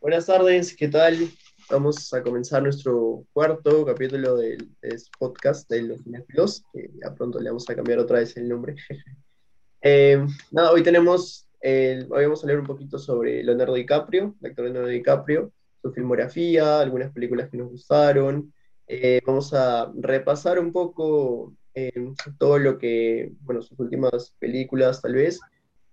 Buenas tardes, ¿qué tal? Vamos a comenzar nuestro cuarto capítulo del, este podcast de los cinéfilos, que ya pronto le vamos a cambiar otra vez el nombre. Eh, nada, hoy tenemos, hoy vamos a hablar un poquito sobre Leonardo DiCaprio, el actor Leonardo DiCaprio, su filmografía, algunas películas que nos gustaron. Eh, vamos a repasar un poco eh, todo lo que, bueno, sus últimas películas tal vez,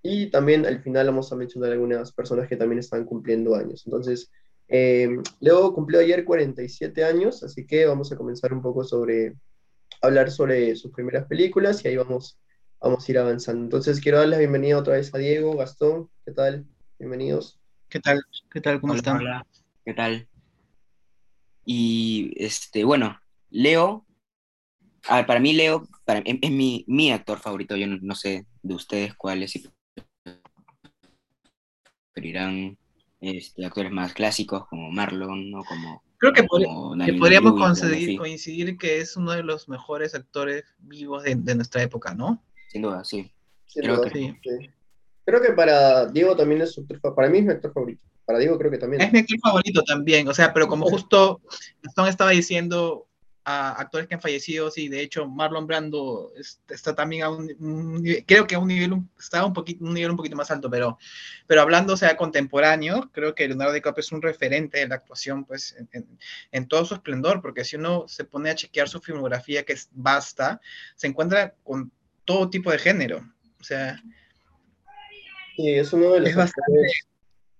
y también al final vamos a mencionar algunas personas que también están cumpliendo años. Entonces, eh, Leo cumplió ayer 47 años, así que vamos a comenzar un poco sobre, hablar sobre sus primeras películas y ahí vamos, vamos a ir avanzando. Entonces, quiero darles la bienvenida otra vez a Diego, Gastón, ¿qué tal? Bienvenidos. ¿Qué tal? ¿Qué tal? ¿Cómo están? Hola, ¿qué tal? Y este, bueno, Leo, para mí Leo para, es, mi, mi, actor favorito, yo no, no, sé de ustedes cuál es, preferirán este, actores más clásicos como Marlon o como... Creo que, podríamos coincidir, coincidir, que es uno de los mejores actores vivos de, nuestra época, ¿no? Sin duda, sí. creo, que... Sí. creo que para Diego también es su actor, para mí es mi actor favorito. Para Diego creo que también. Es mi actor favorito también, o sea, pero como justo Gastón estaba diciendo, a actores que han fallecido, sí, de hecho Marlon Brando está también a un, creo que a un nivel, está un poquito, un nivel un poquito más alto, pero, pero hablando, o sea, contemporáneo, creo que Leonardo DiCaprio es un referente de la actuación, pues, en, en, todo su esplendor, porque si uno se pone a chequear su filmografía, que es vasta, se encuentra con todo tipo de género, o sea... Sí, es uno de los... Es bastante...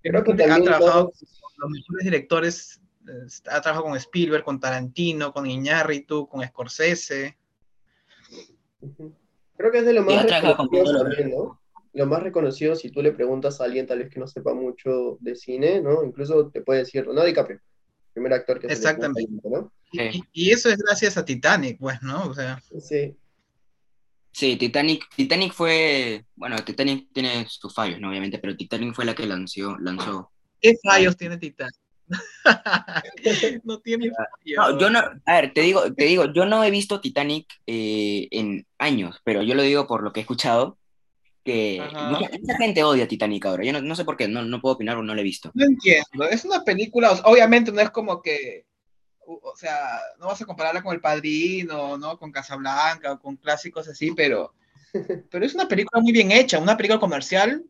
Creo que ha trabajado con los mejores directores ha trabajado con Spielberg, con Tarantino, con Iñárritu, con Scorsese. Creo que es de lo más reconocido también, ¿no? Lo más reconocido si tú le preguntas a alguien tal vez que no sepa mucho de cine, ¿no? Incluso te puede decir no DiCaprio, primer actor que Exactamente. Se le ¿no? Y, y, eso es gracias a Titanic, pues, ¿no? O sea. Sí. Sí, Titanic, Titanic fue, bueno, Titanic tiene sus fallos, ¿no? Obviamente, pero Titanic fue la que lanzó, lanzó. ¿Qué fallos tiene Titanic? no tiene. No, yo no, a ver, te digo, te digo, yo no he visto Titanic eh, en años, pero yo lo digo por lo que he escuchado, que mucha, gente odia Titanic ahora. Yo no, sé por qué, no, no puedo opinar o no lo he visto. No entiendo, es una película, obviamente no es como que, o sea, no vas a compararla con El Padrino, ¿no? Con Casablanca o con clásicos así, pero, pero es una película muy bien hecha, una película comercial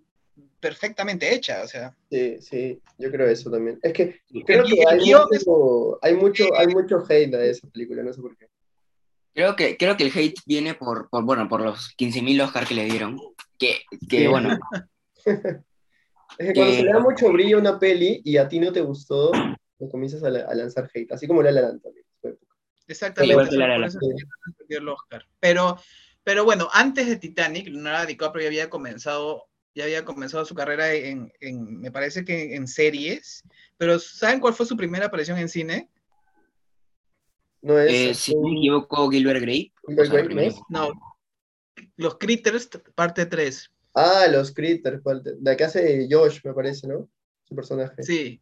perfectamente hecha, o sea. Sí, sí, yo creo eso también. Es que creo que hay, mucho, hay, mucho, hay mucho hate de esa película, no sé por qué. Creo que, creo que el hate viene por, por bueno, por los 15.000 Oscar que le dieron, que, que bueno... es que, cuando se le da mucho brillo a una peli y a ti no te gustó, te comienzas a, lanzar hate, así como La La Land también. Exactamente, el Oscar. Pero, pero bueno, antes de Titanic, Leonardo DiCaprio ya había comenzado ya había comenzado su carrera en, en, me parece que en series, pero ¿saben cuál fue su primera aparición en cine? No es. Eh, si me equivoco, Gilbert Grape. ¿no? Los Critters, parte 3. Ah, los Critters, de acá hace Josh, me parece, ¿no? Su personaje. Sí.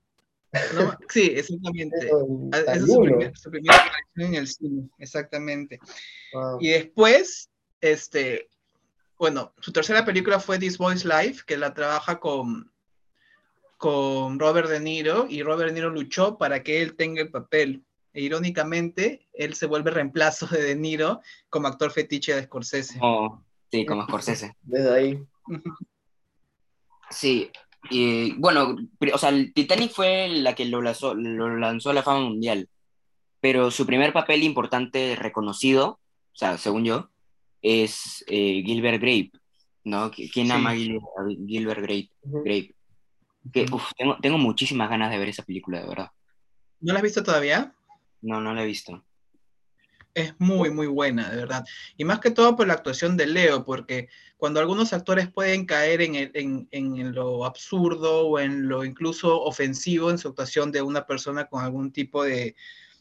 sí, exactamente. Ah, esa es su, primera aparición en el cine, exactamente. Y después, este, bueno, su tercera película fue This Boy's Life, que la trabaja con, con Robert De Niro, y Robert De Niro luchó para que él tenga el papel. E irónicamente, él se vuelve reemplazo de De Niro como actor fetiche de Scorsese. Oh, sí, como Scorsese. Desde ahí. Sí, y bueno, o sea, Titanic fue la que lo lanzó, lo lanzó a la fama mundial, pero su primer papel importante reconocido, o sea, según yo, es eh, Gilbert Grape, ¿no? ¿Quién ama a Gilbert Grape? Grape? Que, tengo, tengo muchísimas ganas de ver esa película, de verdad. ¿No la has visto todavía? No, no la he visto. Es muy, muy buena, de verdad. Y más que todo por la actuación de Leo, porque cuando algunos actores pueden caer en, en, en, lo absurdo o en lo incluso ofensivo en su actuación de una persona con algún tipo de,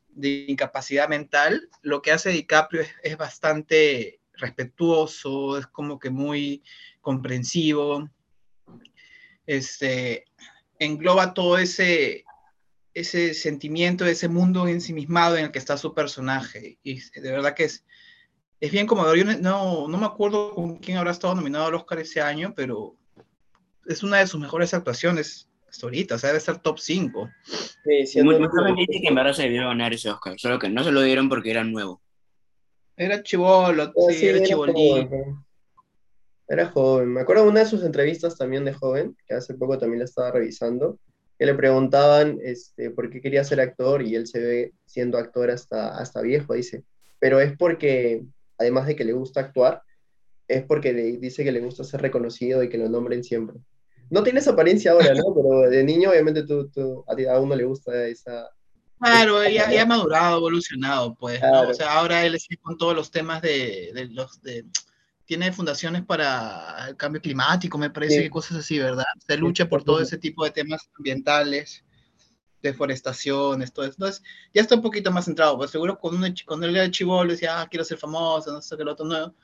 de incapacidad mental, lo que hace DiCaprio es, es bastante respetuoso, es como que muy comprensivo, este, engloba todo ese, ese sentimiento, ese mundo ensimismado en el que está su personaje. Y de verdad que es, es bien como Yo no, no me acuerdo con quién habrá estado nominado al Oscar ese año, pero es una de sus mejores actuaciones. hasta ahorita, o sea, debe estar top 5. Sí, Mucha gente dice que en verdad se debió ganar ese Oscar, solo que no se lo dieron porque era nuevo. Era chivolo, Ah, sí, sí, era era chibolín. joven. Era joven. Me acuerdo de una de sus entrevistas también de joven, que hace poco también la estaba revisando, que le preguntaban este, por qué quería ser actor y él se ve siendo actor hasta, hasta viejo, dice. Pero es porque, además de que le gusta actuar, es porque le- dice que le gusta ser reconocido y que lo nombren siempre. No tiene esa apariencia ahora, ¿no? Pero de niño, obviamente, tú, tú- a, ti- a uno le gusta esa... Claro, ya, ya ha madurado, evolucionado, pues, ¿no? Claro. O sea, ahora él sigue con todos los temas de, de los de tiene fundaciones para el cambio climático, me parece Sí. que cosas así, ¿verdad? Se lucha por todo ese tipo de temas ambientales, deforestaciones, todo eso. Entonces, ya está un poquito más centrado, pues seguro cuando, cuando él era chivolo decía, ah, quiero ser famoso, no sé qué lo otro, no,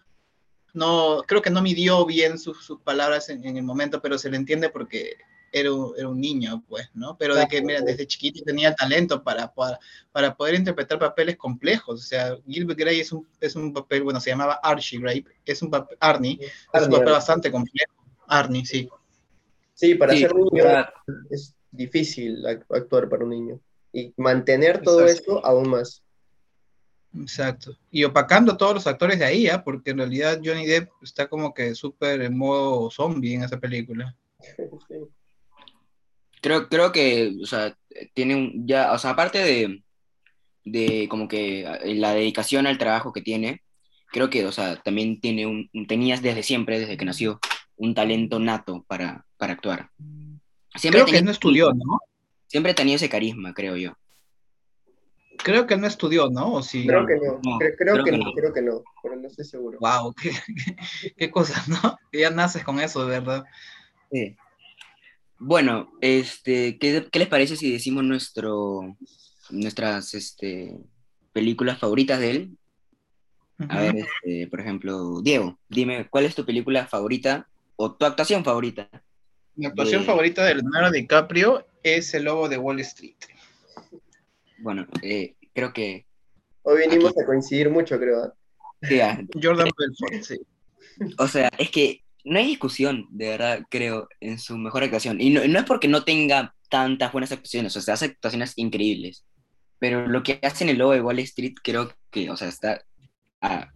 no, creo que no midió bien sus, sus palabras en, en el momento, pero se le entiende porque era un, era un niño, pues, ¿no? Pero de que, mira, desde chiquito tenía talento para, para, para poder interpretar papeles complejos. O sea, Gilbert Grey es un, es un papel, bueno, se llamaba Archie Grey, es un papel, Arnie, es un Arnie, papel bastante complejo. Arnie, sí. Sí, para Sí, ser niño ¿verdad? es difícil act- actuar para un niño. Y mantener todo Exacto. esto aún más. Exacto. Y opacando a todos los actores de ahí, ¿ah? porque en realidad Johnny Depp está como que súper en modo zombie en esa película. Sí. Creo, creo que, o sea, tiene un, ya, o sea, aparte de, de como que eh, la dedicación al trabajo que tiene, creo que, o sea, también tiene un, tenías desde siempre, desde que nació, un talento nato para, para actuar. Siempre Creo que tenía- él no estudió, ¿no? Siempre tenía ese carisma, creo yo. Creo que él no estudió, ¿no? O sí. Creo que no, No, cre- creo, creo que que no, no. creo que no, pero no estoy seguro. Wow, qué, qué, qué cosas, ¿no? Que ya naces con eso, de verdad. Sí. Bueno, este, ¿qué, qué les parece si decimos nuestro, nuestras este, películas favoritas de él? A ver, este, por ejemplo, Diego, dime, ¿cuál es tu película favorita o tu actuación favorita? Mi actuación de- favorita de Leonardo DiCaprio es El Lobo de Wall Street. Bueno, eh, creo que Hoy venimos Aquí. a coincidir mucho, creo. sí, ah, Jordan Belfort, sí. O sea, es que no hay discusión, de verdad, creo, en su mejor actuación. Y no, no es porque no tenga tantas buenas actuaciones, o sea, hace actuaciones increíbles. Pero lo que hace en el lobo de Wall Street creo que, o sea, está a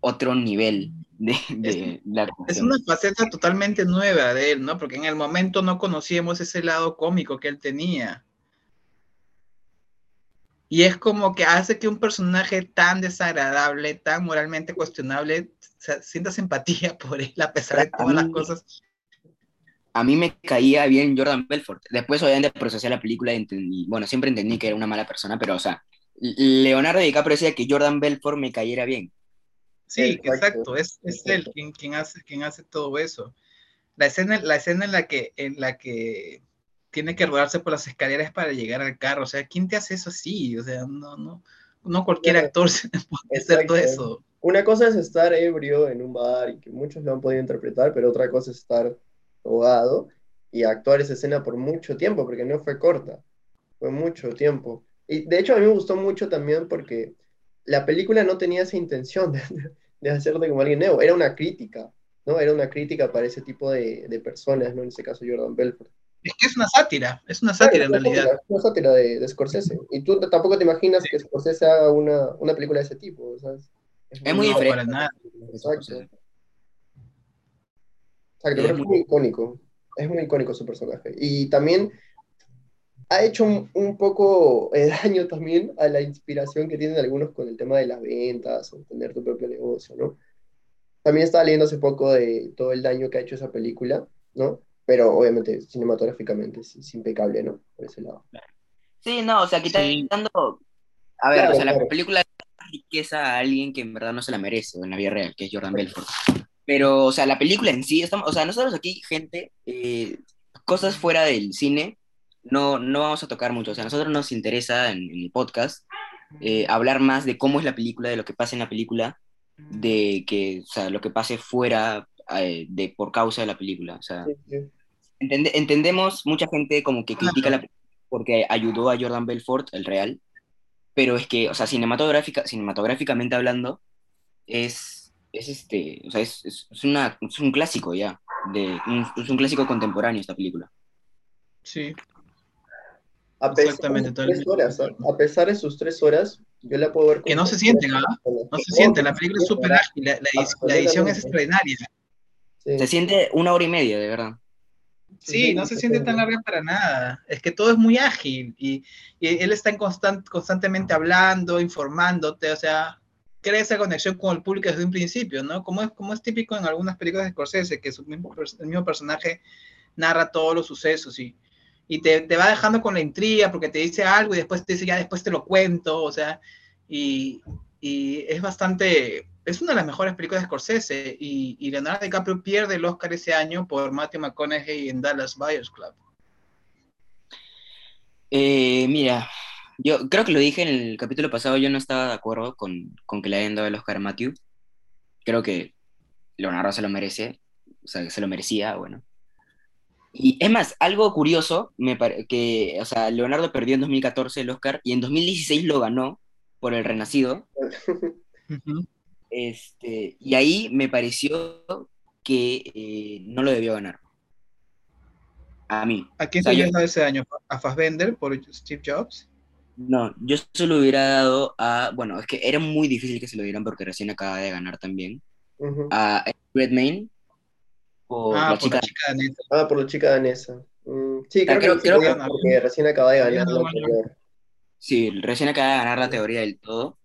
otro nivel de, de la Es una faceta totalmente nueva de él, ¿no? Porque en el momento no conocíamos ese lado cómico que él tenía. Y es como que hace que un personaje tan desagradable, tan moralmente cuestionable, se- sientas empatía por él a pesar de todas las cosas. A mí me caía bien Jordan Belfort. Después, obviamente, procesé la película y entendí, bueno, siempre entendí que era una mala persona, pero, o sea, Leonardo DiCaprio decía que Jordan Belfort me cayera bien. Sí, Exacto. exacto, es, es él quien, quien hace, quien hace todo eso. La escena, la escena en la que, en la que tiene que rodarse por las escaleras para llegar al carro, o sea, ¿quién te hace eso así? O sea, no, no, no cualquier Claro. actor se puede hacer todo eso. Una cosa es estar ebrio en un bar y que muchos lo han podido interpretar, pero otra cosa es estar drogado y actuar esa escena por mucho tiempo, porque no fue corta, fue mucho tiempo. Y de hecho a mí me gustó mucho también porque la película no tenía esa intención de, de hacerte como alguien nuevo, era una crítica, ¿no? Era una crítica para ese tipo de, de personas, ¿no? En este caso Jordan Belfort. Es que es una sátira, es una sátira en Claro, realidad. es una sátira de, de Scorsese. Y tú tampoco te imaginas que Scorsese haga una, una película de ese tipo, ¿sabes? Es muy No, diferente. para nada. Exacto. Exacto, Es es muy- muy icónico. Es muy icónico su personaje. Y también ha hecho un, un poco daño también a la inspiración que tienen algunos con el tema de las ventas o tener tu propio negocio, ¿no? También estaba leyendo hace poco de todo el daño que ha hecho esa película, ¿no? Pero obviamente cinematográficamente es, es impecable, ¿no? Por ese lado. Sí, no, o sea, Sí. quitando... A ver, Claro, o sea, la claro. película da riqueza a alguien que en verdad no se la merece en la vida real, que es Jordan Belfort. Pero, o sea, la película en sí, estamos, o sea, nosotros aquí, gente, eh, cosas fuera del cine, no, no vamos a tocar mucho. O sea, a nosotros nos interesa en, en el podcast eh, hablar más de cómo es la película, de lo que pasa en la película, de que, o sea, lo que pase fuera eh, de por causa de la película. O sea, Sí, sí. entende- entendemos mucha gente como que critica la película porque ayudó a Jordan Belfort, el real, pero es que, o sea, cinematográfica, cinematográficamente hablando, es, es este, o sea, es, es, es una, es un clásico ya, de, un- es un clásico contemporáneo esta película. Sí. A pesar, Exactamente, de tres horas, a pesar de sus tres horas, yo la puedo ver Que no se sienten, ¿ah? No se siente, la película es súper ágil, la, la edición es extraordinaria. Sí. Se siente una hora y media, de verdad. Sí, no se siente tan larga para nada. Es que todo es muy ágil y, y él está en constant- constantemente hablando, informándote, o sea, crea esa conexión con el público desde un principio, ¿no? Como es, como es típico en algunas películas de Scorsese, que su mismo, el mismo personaje narra todos los sucesos y, y te, te va dejando con la intriga porque te dice algo y después te dice, ya después te lo cuento, o sea, y, y es bastante, es una de las mejores películas de Scorsese y, y Leonardo DiCaprio pierde el Oscar ese año por Matthew McConaughey en Dallas Buyers Club. Eh, mira, yo creo que lo dije en el capítulo pasado, yo no estaba de acuerdo con, con que le hayan dado el Oscar a Matthew. Creo que Leonardo se lo merece, o sea, se lo merecía, bueno. Y es más, algo curioso, me que, o sea, Leonardo perdió en 2014 el Oscar y en 2016 lo ganó por El Renacido. Este, y ahí me pareció que eh, no lo debió ganar. A mí. ¿A quién O sea, te yo- ese año? ¿A Fassbender por Steve Jobs? No, yo solo hubiera dado a, bueno, es que era muy difícil que se lo dieran porque recién acaba de ganar también, Ujú. a Redmayne por ah, la por chica. la chica danesa. Ah, por la chica danesa. Mm, sí, Ah, creo, creo- que, creo sí, que- porque recién acaba de ganar. Sí, recién acaba de ganar la teoría del todo.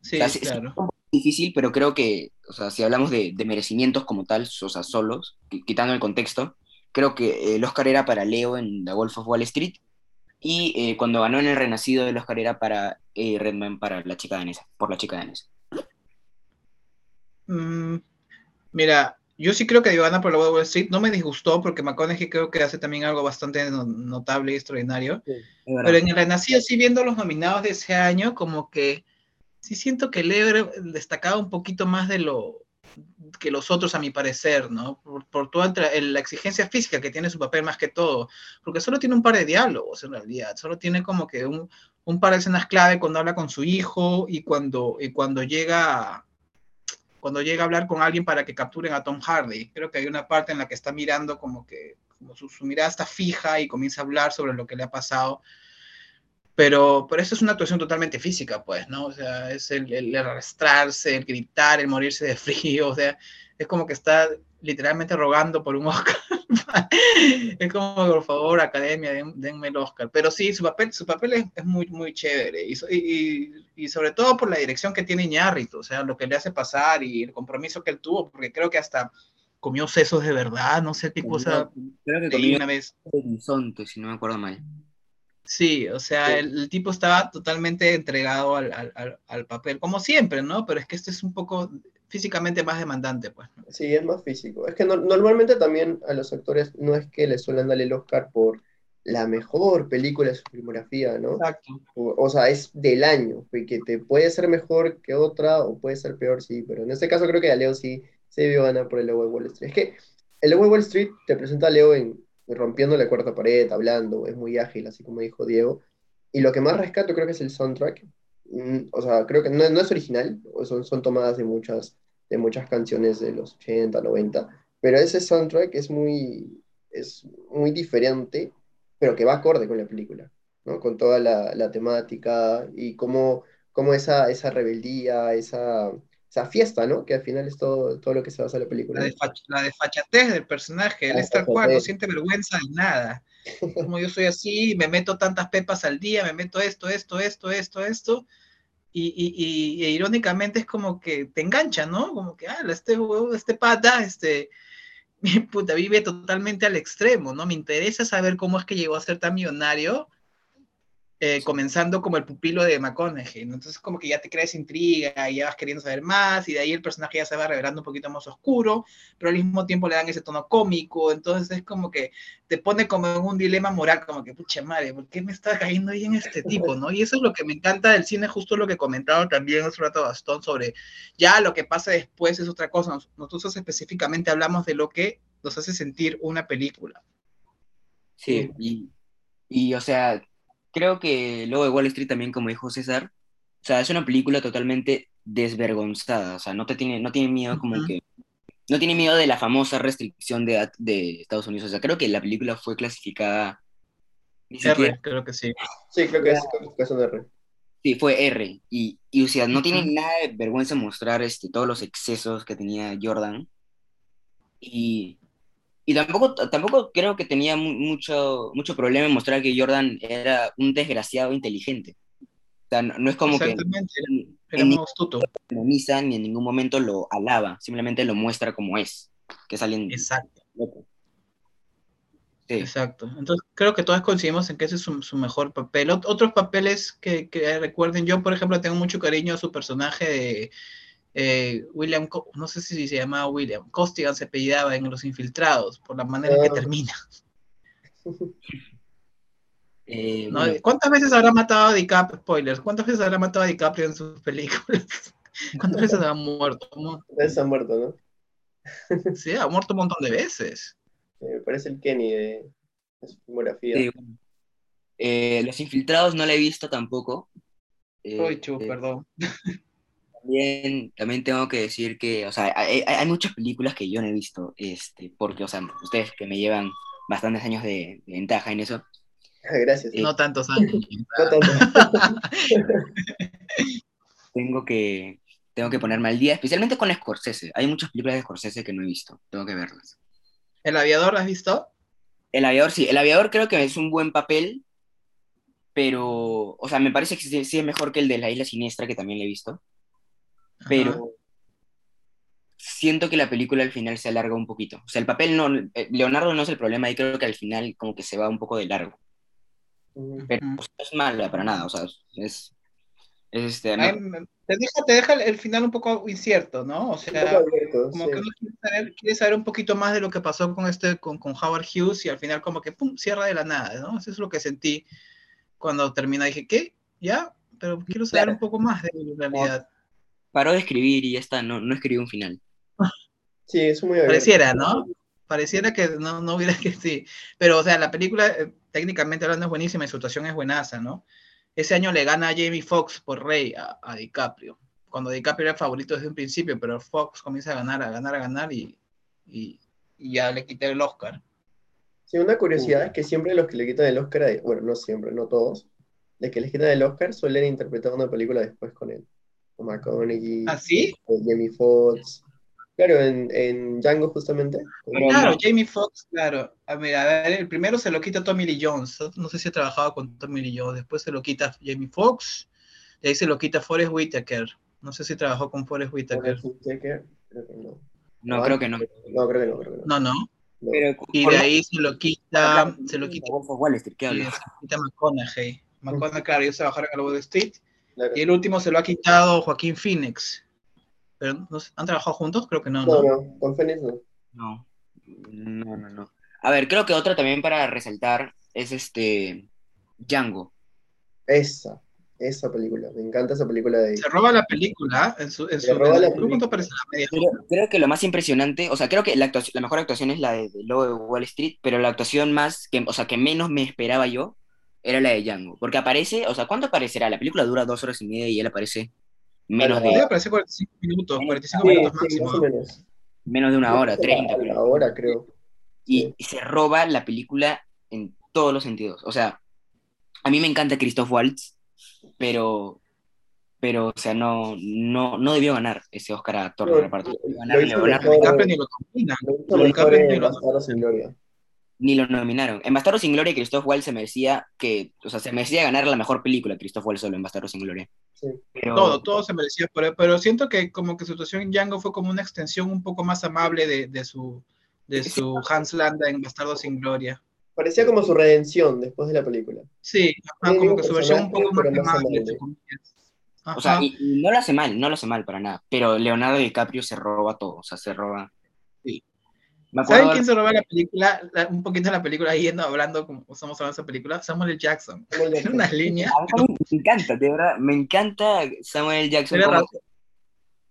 Sí, O sea, sí- sí, claro. es difícil, pero creo que, o sea, si hablamos de, de merecimientos como tal, o sea, solos, qui- quitando el contexto, creo que el Oscar era para Leo en The Wolf of Wall Street y eh, cuando ganó en El Renacido el Oscar era para eh, Redman para la chica danesa, por la chica danesa. Mm, mira, yo sí creo que debió ganar por la Wall Street. No me disgustó porque McConaughey creo que hace también algo bastante no- notable y extraordinario. Verdad. Pero en el Renacido, sí viendo los nominados de ese año, como que sí siento que Leo era- destacaba un poquito más de lo que los otros, a mi parecer, ¿no? Por, por toda la exigencia física que tiene su papel más que todo, porque solo tiene un par de diálogos en realidad, solo tiene como que un, un par de escenas clave cuando habla con su hijo y cuando, y cuando llega cuando llega a hablar con alguien para que capturen a Tom Hardy. Creo que hay una parte en la que está mirando como que como su, mirada está fija y comienza a hablar sobre lo que le ha pasado. Pero, pero eso es una actuación totalmente física, pues, ¿no? O sea, es el, el arrastrarse, el gritar, el morirse de frío, o sea, es como que está literalmente rogando por un Oscar. es como, por favor, academia, den- denme el Oscar. Pero sí, su papel, su papel es, es muy, muy chévere. Y, so- y, y sobre todo por la dirección que tiene Iñárritu, o sea, lo que le hace pasar y el compromiso que él tuvo, porque creo que hasta comió sesos de verdad, no sé qué cosa Creo que una vez. Horizonte, si no me acuerdo mal. Sí, o sea, Sí. el, el tipo estaba totalmente entregado al, al- al- al papel, como siempre, ¿no? Pero es que este es un poco físicamente más demandante, pues. ¿no? Sí, es más físico. Es que no- normalmente también a los actores no es que les suelen darle el Oscar por la mejor película de su filmografía, ¿no? Exacto. O, o sea, es del año, que te puede ser mejor que otra o puede ser peor, sí, pero en este caso creo que a Leo sí se debió ganar por el Lobo de Wall Street. Es que el Lobo de Wall Street te presenta a Leo en, rompiendo la cuarta pared, hablando, es muy ágil, así como dijo Diego. Y lo que más rescato creo que es el soundtrack. Mm, O sea, creo que no, no es original, son, son tomadas de muchas, de muchas canciones de los 80, 90, pero ese soundtrack es muy, es muy diferente, pero que va acorde con la película. ¿no? Con toda la, la temática y cómo, cómo esa, esa rebeldía, esa, esa fiesta, ¿no? Que al final es todo, todo lo que se basa en la película. La, desfach- la desfachatez del personaje, él La es tal cual, no siente vergüenza de nada. Como yo soy así, me meto tantas pepas al día, me meto esto, esto, esto, esto, esto. Y, y, y- irónicamente es como que te engancha, ¿no? Como que, ah, este huevo, este pata, este, puta, vive totalmente al extremo, ¿no? Me interesa saber cómo es que llegó a ser tan millonario, eh, comenzando como el pupilo de McConaughey, ¿no? Entonces como que ya te creas intriga y ya vas queriendo saber más, y de ahí el personaje ya se va revelando un poquito más oscuro, pero al mismo tiempo le dan ese tono cómico, entonces es como que te pone como en un dilema moral, como que, pucha madre, ¿por qué me está cayendo bien este tipo, no? Y eso es lo que me encanta del cine, justo lo que comentaba también hace rato Gastón sobre ya lo que pasa después es otra cosa, Nos- nosotros específicamente hablamos de lo que nos hace sentir una película. Sí, y, o sea, creo que luego de Wall Street también, como dijo César, o sea, es una película totalmente desvergonzada, o sea, no te tiene, no tiene miedo como que, no tiene miedo de la famosa restricción de edad de Estados Unidos, o sea, creo que la película fue clasificada R, siquiera- creo que sí. Sí, creo que es calificación de R. Sí, fue R. Y, y o sea, no tiene nada de vergüenza mostrar este, todos los excesos que tenía Jordan. Y, y tampoco, tampoco creo que tenía mu- mucho, mucho problema en mostrar que Jordan era un desgraciado inteligente. O sea, no, no es como que en, en ningún momento ni en ningún momento lo alaba, simplemente lo muestra como es, que es alguien Exacto, loco. Sí. exacto. Entonces, creo que todos coincidimos en que ese es su, su mejor papel. Ot- otros papeles que, que recuerden, yo, por ejemplo, tengo mucho cariño a su personaje de eh, William, Co- no sé si se llamaba William, Costigan se apellidaba en Los Infiltrados, por la manera en que termina. Eh, ¿no? bueno, ¿Cuántas veces habrá matado a DiCaprio? Spoilers. ¿Cuántas veces habrá matado a DiCaprio en sus películas? ¿Cuántas veces ha muerto? Mu- Entonces ha muerto, ¿no? Sí, ha muerto un montón de veces. Me parece el Kenny de, de su filmografía. sí, bueno. Eh, Los Infiltrados no la he visto tampoco. Eh, Uy, chu, eh, perdón. También, también tengo que decir que, o sea, hay, hay- muchas películas que yo no he visto, este, porque, o sea, ustedes que me llevan bastantes años de, de ventaja en eso, Gracias. Eh, No tantos años. No tanto. tengo que, tengo que ponerme al día, especialmente con Scorsese. Hay muchas películas de Scorsese que no he visto, tengo que verlas. ¿El aviador has visto? El aviador, sí, el aviador creo que es un buen papel, pero, o sea, me parece que sí, sí es mejor que el de la isla siniestra, que también le he visto, pero Ajá. siento que la película al final se alarga un poquito. O sea, el papel no, eh, Leonardo no es el problema, y creo que al final como que se va un poco de largo. Pero pues, no es mala para nada, o sea, es, es este, no- Ay, te, deja, te deja el final un poco incierto, ¿no? O sea, abierto, como sí. que uno quiere saber, quiere saber un poquito más de lo que pasó con este, con, con Howard Hughes y al final como que pum, cierra de la nada, ¿no? Eso es lo que sentí cuando termina. Dije, ¿qué? ¿Ya? Pero quiero saber Claro. un poco más de la realidad. Paró de escribir y ya está, no, no escribió un final. Sí, es muy. Pareciera, ¿no? Pareciera que no, no hubiera que sí. Pero, o sea, la película, eh, técnicamente hablando, es buenísima y su actuación es buenaza, ¿no? Ese año le gana a Jamie Foxx por Rey a, a DiCaprio. Cuando DiCaprio era el favorito desde un principio, pero Fox comienza a ganar, a ganar, a ganar y, y, y ya le quité el Oscar. Sí, una curiosidad es que siempre los que le quitan el Oscar, a- bueno, no siempre, no todos, de que les quitan el Oscar suelen interpretar una película después con él. McConaughey, ¿Ah, sí? o Jamie Foxx. Claro, en, en Django justamente. Claro, no. Jamie Foxx, claro. A ver, a ver, el primero se lo quita Tommy Lee Jones. No sé si ha trabajado con Tommy Lee Jones. Después se lo quita Jamie Foxx. Y ahí se lo quita Forrest Whitaker. No sé si trabajó con Forrest Whitaker. Forrest Whitaker, creo que no. No, creo que no. No, creo que no, creo que no. No, no. No. Pero, Y de ahí se lo quita, se lo quita, Wall Street, ¿qué hablas? se lo quita McConaughey. McConaughey, claro, ellos trabajaron en el Wall Street. Claro. Y el último se lo ha quitado Joaquín Phoenix. Pero ¿no sé, ¿han trabajado juntos? Creo que no, No, ¿no? no, con Phoenix no. No, no, no, no. A ver, creo que otra también para resaltar es este Django. Esa, esa película. Me encanta esa película de. Se roba la película en su, en Se su roba en la el- ¿cuánto película. la media? Creo, creo que lo más impresionante, o sea, creo que la, actuación- la mejor actuación es la de, de Lobo de Wall Street, pero la actuación más, que, o sea, que menos me esperaba yo, era la de Django. Porque aparece, o sea, ¿cuánto aparecerá? La película dura dos horas y media y él aparece menos de, aparecer 45 minutos, 45 Sí, minutos sí, máximo. o menos. menos de una hora, A 30, la creo. hora, creo. y, Sí. se roba la película en todos los sentidos. O sea, a mí me encanta Christoph Waltz, pero, pero o sea, no, no, no debió ganar ese Oscar a actor de reparto. lo- lo lo. Lo hizo Lo mejor lo Gloria. Ni lo nominaron. En Bastardo sin Gloria, Christoph Waltz se merecía que, o sea, se merecía ganar la mejor película, Christoph Waltz solo en Bastardo sin Gloria. Sí. Pero, Todo, todo se merecía, pero, pero siento que como que su situación en Django fue como una extensión un poco más amable de, de su de su Hans Landa en Bastardo sin Gloria. Parecía como su redención después de la película. Sí, ajá, como que su versión un poco más amable. o sea, y no lo hace mal, no lo hace mal para nada. Pero Leonardo DiCaprio se roba todo, o sea, se roba. ¿Saben quién se roba la película? La- un poquito de la película, yendo hablando, como estamos hablando de esa película, Samuel L. Jackson. Samuel Tiene Jackson. unas líneas. A mí me encanta, de verdad, me encanta Samuel Jackson. Era, como- ra-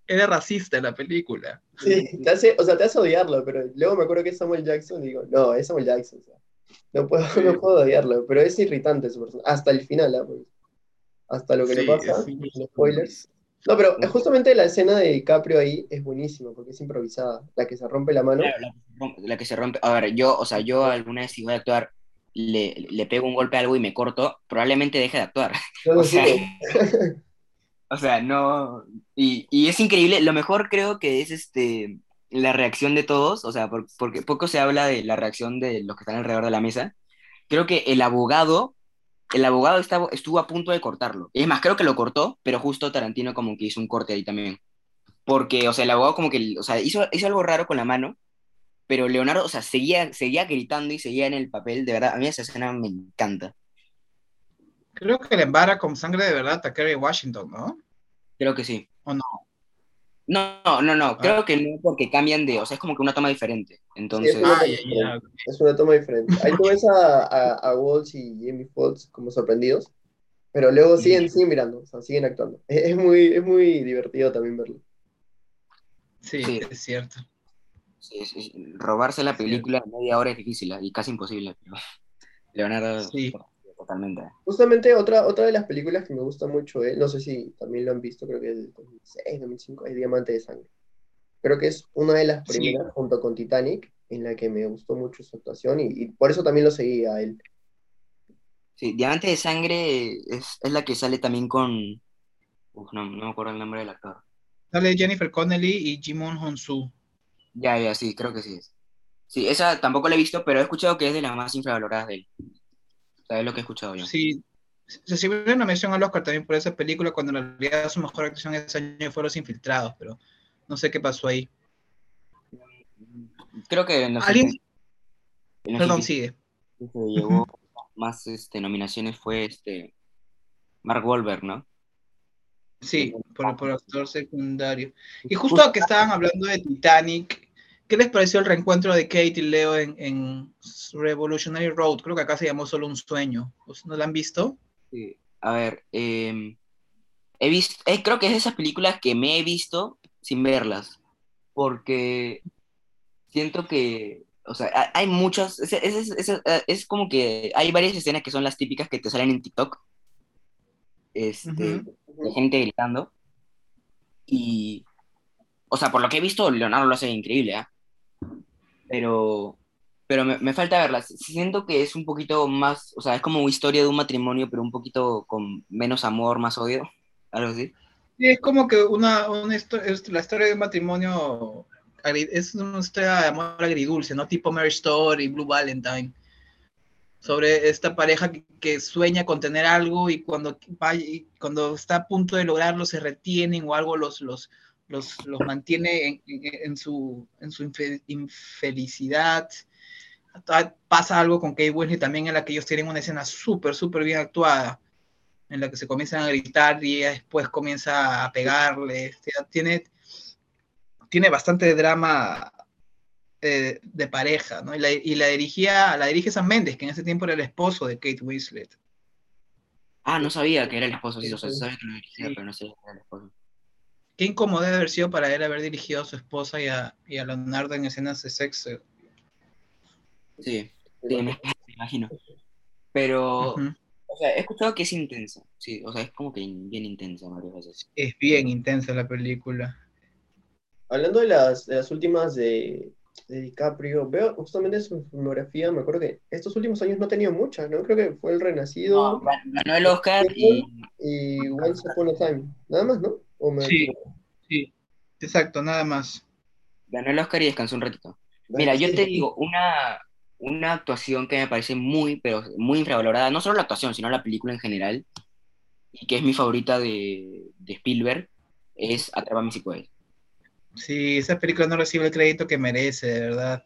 era racista en la película. Sí, te hace, o sea, te hace odiarlo, pero luego me acuerdo que es Samuel Jackson y digo, no, es Samuel Jackson. o sea, no, puedo, no puedo odiarlo, pero es irritante su persona. Hasta el final, ¿ah? Porque hasta lo que Sí, le pasa, sí. los spoilers. No, pero justamente la escena de DiCaprio ahí es buenísima porque es improvisada. La que se rompe la mano. Claro, la, que se rompe- la que se rompe. A ver, yo, o sea, yo alguna vez si voy a actuar, le, le pego un golpe a algo y me corto, probablemente deje de actuar. No O sea. O sea, no. Y, y es increíble. Lo mejor creo que es este la reacción de todos. O sea, por- porque poco se habla de la reacción de los que están alrededor de la mesa. Creo que el abogado, el abogado estaba, estuvo a punto de cortarlo. Es más, creo que lo cortó, pero justo Tarantino como que hizo un corte ahí también. Porque, o sea, el abogado como que, o sea, hizo, hizo algo raro con la mano, pero Leonardo, o sea, seguía, seguía gritando y seguía en el papel. De verdad, a mí esa escena me encanta. Creo que le embara con sangre de verdad a Kerry Washington, ¿no? Creo que sí. ¿O no? No, no, no, no, creo que no, porque cambian de, o sea, es como que una toma diferente. Entonces, Sí, es una- Ah. Es una toma diferente. Ahí tú ves a, a, a Walsh y Jamie Foxx como sorprendidos, pero luego siguen, siguen mirando, o sea, siguen actuando. Es, es muy, es muy divertido también verlo. Sí, Sí. es cierto. sí, sí, sí, robarse la película en media hora es difícil ¿eh? y casi imposible. pero Leonardo, Sí. Totalmente. Justamente otra, otra de las películas que me gusta mucho, eh, no sé si también lo han visto, creo que es del 2006, 2005, es Diamante de Sangre. Creo que es una de las Sí. primeras, junto con Titanic, en la que me gustó mucho su actuación y, y por eso también lo seguí a él. Sí, Diamante de Sangre es, es la que sale también con. Uf, no, no me acuerdo el nombre del actor. Sale Jennifer Connelly y Jimon Honsu. Ya, ya, sí, creo que sí es. Sí, esa tampoco la he visto, pero he escuchado que es de las más infravaloradas de él. Es lo que he escuchado yo. Sí, se sirvió una mención al Oscar también por esa película, cuando en realidad su mejor actuación ese año fue Los Infiltrados, pero no sé qué pasó ahí. Creo que en los ¿Alguien? últimos- en los Perdón, sigue. que se llevó más este, nominaciones fue este Mark Wahlberg, ¿no? Sí, por, por actor secundario. Y justo que estaban hablando de Titanic, ¿qué les pareció el reencuentro de Kate y Leo en, en Revolutionary Road? Creo que acá se llamó Solo un Sueño. ¿No la han visto? Sí. A ver, eh, he visto, eh, creo que es de esas películas que me he visto sin verlas, porque siento que, o sea, ha- hay muchas, es, es- es- es- es como que hay varias escenas que son las típicas que te salen en TikTok, este, de gente gritando, y, o sea, por lo que he visto, Leonardo lo hace increíble, ¿ah? Pero, pero me, me falta verlas. Siento que es un poquito más, o sea, es como historia de un matrimonio, pero un poquito con menos amor, más odio, algo así. Sí, es como que una, una es la historia de un matrimonio, es una historia de amor agridulce, ¿no? Tipo Marriage Story, Blue Valentine. Sobre esta pareja que, que sueña con tener algo y cuando, y cuando está a punto de lograrlo se retienen o algo los, los, los, los mantiene en, en- en su, en su infe- infelicidad. Ah, Pasa algo con Kate Winslet también en la que ellos tienen una escena súper, súper bien actuada en la que se comienzan a gritar y ella después comienza a pegarle. Sea, Tiene, tiene bastante drama eh, de pareja, ¿no? Y la, y la dirigía, la dirige Sam Mendes, que en ese tiempo era el esposo de Kate Winslet. Ah, no sabía que era el esposo, sí, o sea, sabía que lo dirigía, Sí. pero no sabía que era el esposo. Qué incómodo debe haber sido para él haber dirigido a su esposa y a, y a Leonardo en escenas de sexo. Sí, sí, me, imagino. Pero, o sea, he escuchado que es intensa, sí, o sea, es como que bien intensa varias veces. Es bien intensa la película. Hablando de las, de las últimas de, de DiCaprio, veo justamente su filmografía, me acuerdo que estos últimos años no ha tenido muchas, ¿no? Creo que fue El Renacido Gan- Ganó el Oscar y y Once Upon a Time, nada más, ¿no? ¿O me Sí. Sí, exacto, nada más. ganó el Oscar y descansó un ratito. Mira, yo te digo, una, una actuación que me parece muy, pero muy infravalorada, no solo la actuación, sino la película en general, y que es mi favorita de, de Spielberg, es Atrápame si puedes. Sí, esa película no recibe el crédito que merece, de verdad.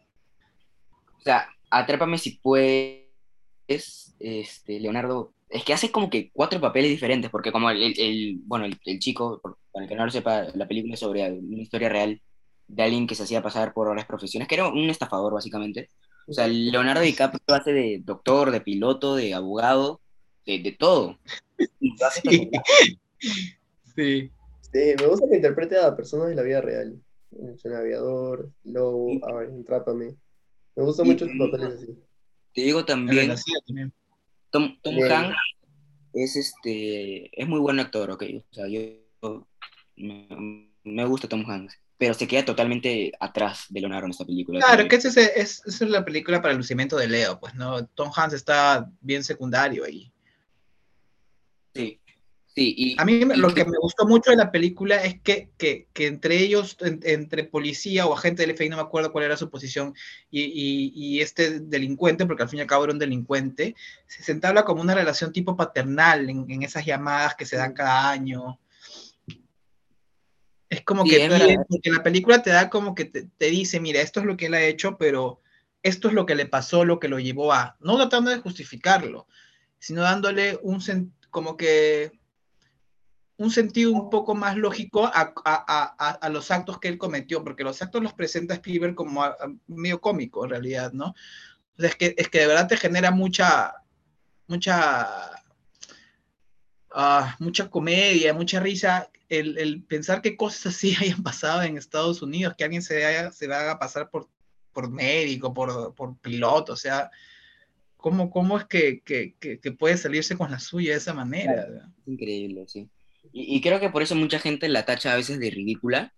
O sea, Atrápame si puedes, este, Leonardo, es que hace como que cuatro papeles diferentes, porque como el, el- el- bueno, el, el chico, por- para el que no lo sepa, la película es sobre una historia real de alguien que se hacía pasar por otras profesiones, que era un estafador básicamente. O sea, Leonardo DiCaprio hace de doctor, de piloto, de abogado, de, de todo. Y lo hace Sí. Sí. Sí, me gusta que interprete a personas de la vida real. El aviador, Lobo, Sí. a ver, Atrápame. Me gustan mucho sus papeles así. Te digo también, también. Tom, Tom. Hanks es este es muy buen actor, ok. O sea, yo me, me gusta Tom Hanks. pero se queda totalmente atrás de Leonardo en esta película. Claro, que esa es, es, la película para el lucimiento de Leo, pues, ¿no? Tom Hanks está bien secundario ahí. Sí. Sí, a mí lo que me gustó mucho de la película es que, que, que entre ellos, entre policía o agente del FBI, no me acuerdo cuál era su posición, y, y, y, este delincuente, porque al fin y al cabo era un delincuente, se entabla como una relación tipo paternal en, en esas llamadas que se dan cada año. Es como que porque la película te da como que te, te, dice, mira, esto es lo que él ha hecho, pero esto es lo que le pasó, lo que lo llevó a, no tratando de justificarlo, sino dándole un como que un sentido un poco más lógico a, a, a, los actos que él cometió, porque los actos los presenta Spielberg como medio cómico en realidad, ¿no? es, que, es que de verdad te genera mucha, mucha, uh, mucha comedia, mucha risa, el, el, pensar que cosas así hayan pasado en Estados Unidos, que alguien se, haya, se haga pasar por, por médico, por, por piloto, o sea, ¿cómo, cómo es que, que, que, puede salirse con la suya de esa manera? Increíble, sí. Y, creo que por eso mucha gente la tacha a veces de ridícula,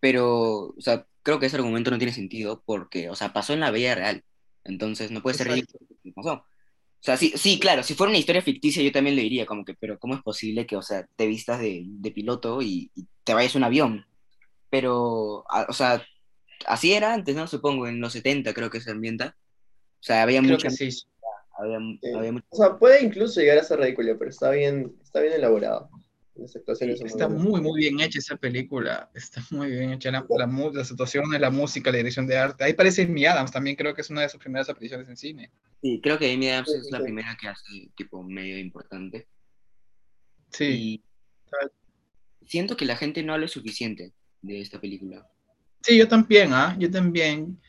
pero, o sea, creo que ese argumento no tiene sentido porque, o sea, pasó en la vida real. Entonces no puede ser ridículo pasó. O sea, sí, sí, claro, si fuera una historia ficticia yo también le diría como que, pero ¿cómo es posible que, o sea, te vistas de, de piloto y, te vayas a un avión? Pero, o sea, así era antes, ¿no? Supongo, en los 70 creo que se ambienta. O sea, había mucha... Sí. Había, había O sea, puede incluso llegar a ser ridículo, pero está bien, está bien elaborado está muy, muy bien hecha esa película. Está muy bien hecha la, la, la situación la música, la dirección de arte. Ahí parece Amy Adams también, creo que es una de sus primeras apariciones en cine. Sí, creo que Amy Adams es la primera que hace tipo medio importante. Sí. siento que la gente no habla suficiente de esta película. Sí, yo también, ¿ah? Yo también.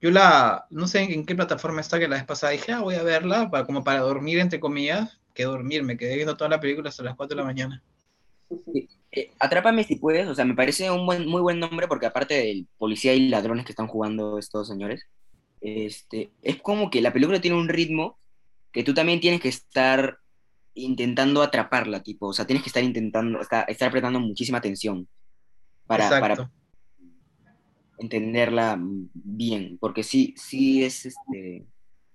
Yo la, no sé en qué plataforma está que la vez pasada dije, ah, voy a verla, para, como para dormir, entre comillas, que dormir, me quedé viendo toda la película hasta las 4 de la mañana. Eh, Atrápame si puedes, o sea, me parece un buen, muy buen nombre porque aparte del policía y ladrones que están jugando estos señores, este, es como que la película tiene un ritmo que tú también tienes que estar intentando atraparla, tipo, o sea, tienes que estar intentando, estar, estar prestando muchísima atención para, para, entenderla bien, porque sí, sí es este,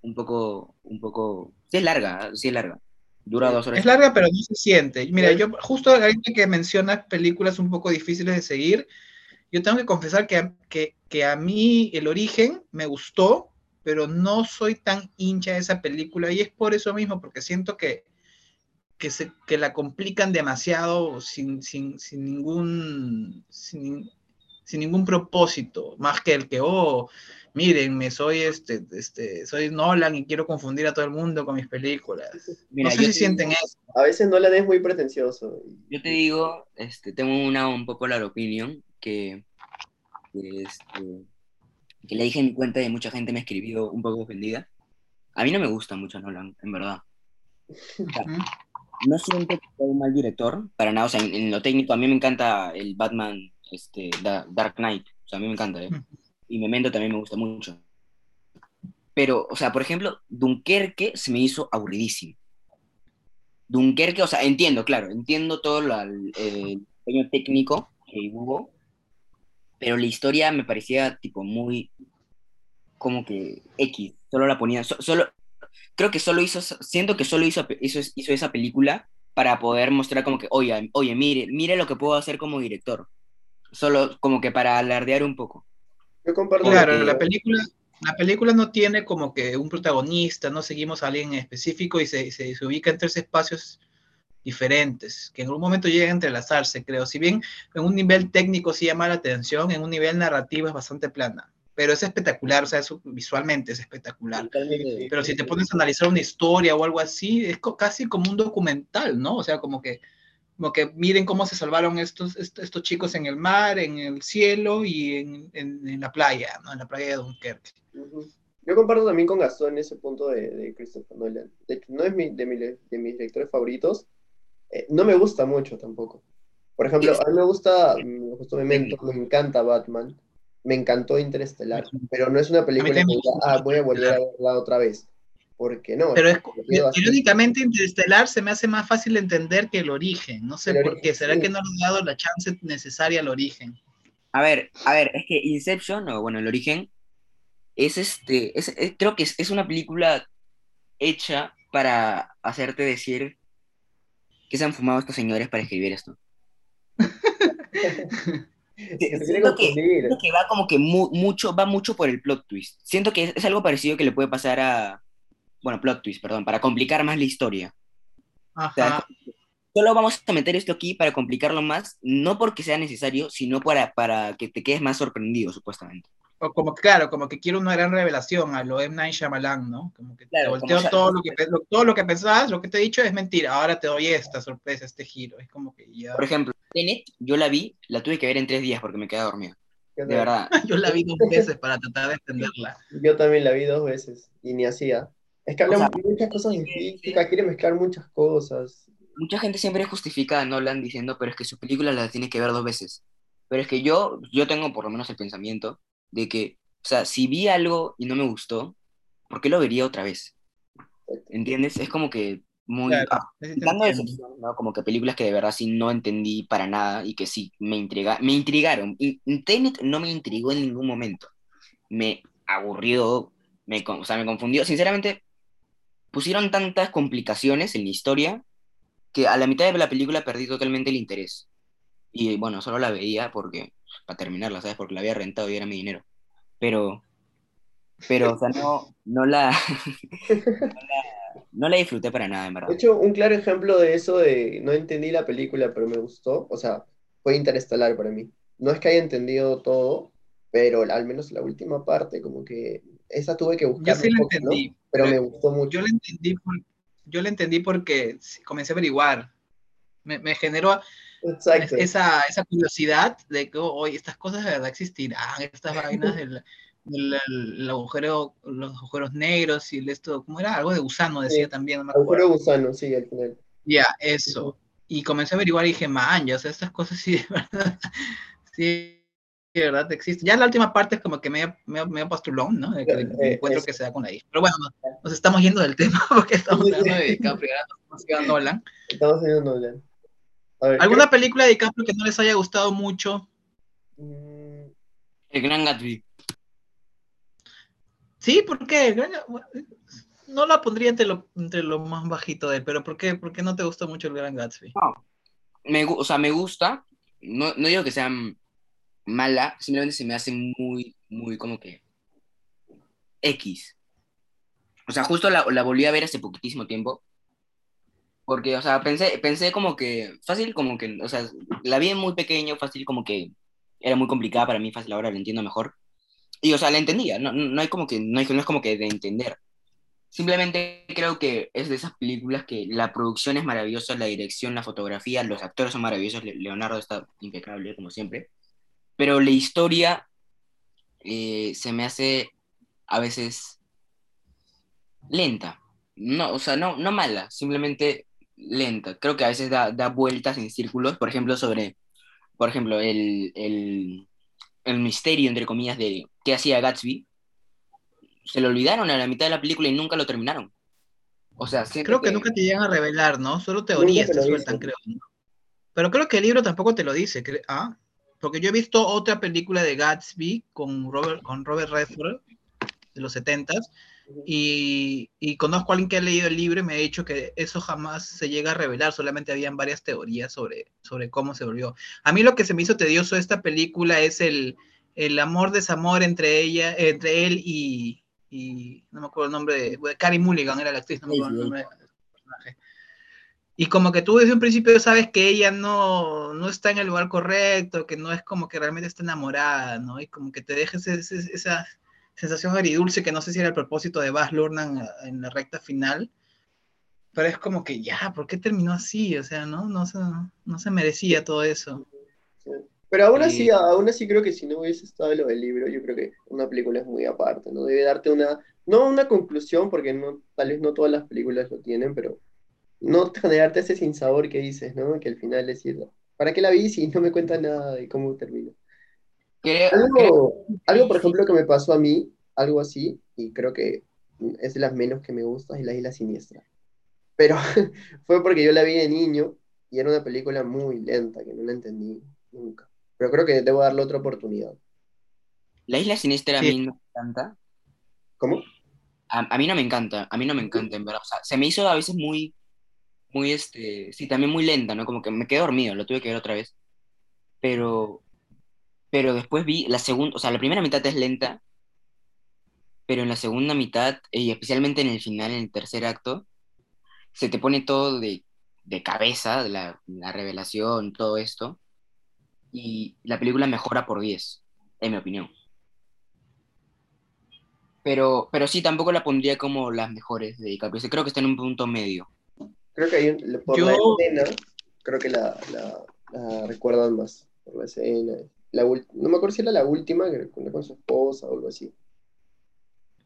un poco, un poco, sí es larga, sí es larga. Dura dos horas. Es larga, pero no se siente. Mira, yo justo ahorita que mencionas películas un poco difíciles de seguir, yo tengo que confesar que, que, que, a mí el origen me gustó, pero no soy tan hincha de esa película y es por eso mismo, porque siento que, que, se, que la complican demasiado sin, sin, sin ningún, sin, sin, ningún propósito, más que el que, oh, mírenme, soy este, este, soy Nolan y quiero confundir a todo el mundo con mis películas. no sé si sienten eso. A veces Nolan es muy pretencioso. Yo te digo, este, tengo una un popular opinion que, que, este, que le dije en mi cuenta y mucha gente me escribió un poco ofendida. A mí no me gusta mucho Nolan, en verdad. no siento que sea un mal director, para nada. O sea, en, lo técnico, a mí me encanta el Batman este, Dark Knight. O sea, a mí me encanta. ¿eh? Y Memento también me gusta mucho. Pero, o sea, por ejemplo, Dunkerque se me hizo aburridísimo. Dunkerque, o sea, entiendo, claro, entiendo todo el diseño técnico que hubo, pero la historia me parecía tipo muy como que X, solo la ponía, solo, creo que solo hizo, siento que solo hizo, hizo, hizo, esa película para poder mostrar como que, oye, oye, mire, mire lo que puedo hacer como director, solo como que para alardear un poco. Yo comparto. Claro, la película, la película no tiene como que un protagonista, no seguimos a alguien específico y se, se, ubica en tres espacios diferentes, que en algún momento llega a entrelazarse, creo. Si bien en un nivel técnico sí llama la atención, en un nivel narrativo es bastante plana. Pero es espectacular, o sea, visualmente es espectacular. Pero si te pones a analizar una historia o algo así, es casi como un documental, ¿no? O sea, como que como que miren cómo se salvaron estos, estos chicos en el mar, en el cielo y en, en, la playa, ¿no? En la playa de Dunkerque. Yo comparto también con Gastón ese punto de, de Christopher Nolan. De hecho, no es mi, de, mi, de mis lectores favoritos. Eh, no me gusta mucho tampoco. Por ejemplo, a mí me gusta, me, gustó me encanta Batman, me encantó Interestelar, pero no es una película que ah, voy a volver a verla otra vez porque no. Pero es, irónicamente Interestelar se me hace más fácil entender que el origen, no sé por qué, ¿será que no le han dado la chance necesaria al origen? A ver, a ver, es que Inception, o bueno, el origen, es este, es, es- creo que es, es una película hecha para hacerte decir que se han fumado estos señores para escribir esto. Siento que, confundir. siento que va como que mu- mucho, va mucho por el plot twist. Siento que es, es algo parecido que le puede pasar a, bueno, plot twist, perdón, para complicar más la historia. Ajá. Solo vamos a meter esto aquí para complicarlo más, no porque sea necesario, sino para, para que te quedes más sorprendido, supuestamente. O como, claro, como que quiero una gran revelación a lo M. Night Shyamalan, ¿no? Como que Claro, te volteo como todo, lo que, lo- todo lo que pensabas, lo que te he dicho es mentira. Ahora te doy esta sorpresa, este giro. Es como que ya. Por ejemplo, Tenet, yo la vi, la tuve que ver en tres días porque me quedé dormido. De verdad. Yo la vi dos veces para tratar de entenderla. Yo también la vi dos veces y ni hacía. Es que habla O sea, muchas cosas de física, quiere mezclar muchas cosas. Mucha gente siempre justifica a Nolan diciendo, pero es que sus películas las tienes que ver dos veces. Pero es que yo, yo tengo por lo menos el pensamiento de que, o sea, si vi algo y no me gustó, ¿por qué lo vería otra vez? ¿Entiendes? Es como que muy... Claro, ah, ¿no? Como que películas que de verdad sí no entendí para nada y que sí me, intriga, me intrigaron. Tenet no me intrigó en ningún momento. Me aburrió, me, o sea, me confundió. Sinceramente, pusieron tantas complicaciones en la historia que a la mitad de la película perdí totalmente el interés. Y bueno, solo la veía porque, para terminarla, ¿sabes? Porque la había rentado y era mi dinero. Pero, pero, o sea, no, no la, no la, no la disfruté para nada, en verdad. De hecho, un claro ejemplo de eso de no entendí la película, pero me gustó, o sea, fue Interestelar para mí. No es que haya entendido todo, pero al menos la última parte, como que esa tuve que Yo buscar sí un la poco, ¿no? entendí. Pero me pero gustó mucho. Yo la entendí, por- yo la entendí porque comencé a averiguar. Me, me generó esa, esa curiosidad de que, oye, estas cosas de verdad existirán, estas vainas del, del- del agujero, los agujeros negros y el esto, ¿cómo era? Algo de gusano decía Sí. también, no me. Agujero gusano, sí, al final. Ya, eso. Y comencé a averiguar y dije, man, ya, o sea, estas cosas sí de verdad, sí de verdad existen. Ya en la última parte es como que medio, medio, medio pasturlón, ¿no? De que el Eh, encuentro eso. que se da con la hija. Pero bueno, nos, nos estamos yendo del tema porque estamos hablando de DiCaprio, nos Nolan. Estamos haciendo Nolan. A ver, ¿Alguna película de DiCaprio que no les haya gustado mucho? mm, El Gran Gatsby. Sí, ¿por qué? No la pondría entre lo, entre lo más bajito de él, pero ¿por qué, ¿por qué no te gustó mucho el Gran Gatsby? Me, gu- o sea, me gusta. No, no digo que sea m- mala, simplemente se me hace muy, muy como que X. O sea, justo la, la volví a ver hace poquitísimo tiempo. Porque, o sea, pensé, pensé como que, fácil como que, o sea, la vi muy pequeño, fácil como que era muy complicada para mí, fácil ahora la entiendo mejor. Y, o sea, la entendía, no, no hay como que, no, hay, no es como que de entender. Simplemente creo que es de esas películas que la producción es maravillosa, la dirección, la fotografía, los actores son maravillosos, Le- Leonardo está impecable, como siempre, pero la historia eh, se me hace a veces lenta. No, o sea, no, no mala, simplemente lenta. Creo que a veces da, da vueltas en círculos, por ejemplo, sobre, por ejemplo, el, el, el misterio, entre comillas, de qué hacía Gatsby. Se lo olvidaron a la mitad de la película y nunca lo terminaron. O sea, Creo que nunca te llegan a revelar, ¿no? Solo teorías te sueltan, creo. ¿no? Pero creo que el libro tampoco te lo dice, ¿ah? Porque yo he visto otra película de Gatsby con Robert, con Robert Redford de los 70 y, y conozco a alguien que ha leído el libro y me ha dicho que eso jamás se llega a revelar, solamente habían varias teorías sobre, sobre cómo se volvió. A mí lo que se me hizo tedioso de esta película es el, el amor desamor entre ella, entre él y, y no me acuerdo el nombre de, Carey Mulligan era la actriz, no me acuerdo el nombre personaje. Y como que tú desde un principio sabes que ella no, no está en el lugar correcto, que no es como que realmente está enamorada, ¿no? Y como que te ese- esa sensación agridulce que no sé si era el propósito de Baz Luhrmann en la recta final, pero es como que ya, ¿por qué terminó así? O sea, ¿no? No se, no se merecía todo eso. sí. Pero aún así, Sí. aún así creo que si no hubiese estado lo del libro, yo creo que una película es muy aparte, ¿no? Debe darte una, no una conclusión, porque no, tal vez no todas las películas lo tienen, pero no generarte ese sinsabor que dices, ¿no? Que al final decir, ¿para qué la vi si no me cuenta nada de cómo termina? Algo, algo, por ejemplo, que me pasó a mí, algo así, y creo que es de las menos que me gusta, es La Isla Siniestra. Pero fue porque yo la vi de niño y era una película muy lenta, que no la entendí nunca. pero creo que debo darle otra oportunidad. La isla siniestra a mí no me encanta. ¿Cómo? A, a mí no me encanta, a mí no me encanta, en verdad. O sea, se me hizo a veces muy, muy, este, sí, también muy lenta, ¿no? Como que me quedé dormido, lo tuve que ver otra vez. Pero, pero después vi la segunda, o sea, la primera mitad es lenta, pero en la segunda mitad, y especialmente en el final, en el tercer acto, se te pone todo de, de cabeza, de la, la revelación, todo esto, y la película mejora por 10, en mi opinión. Pero, pero sí, tampoco la pondría como las mejores de DiCaprio. Creo que está en un punto medio. Creo que hay un- por Yo- la escena, creo que la, la- la recuerdan más por la escena. La no me acuerdo si era la última, con, con su esposa o algo así.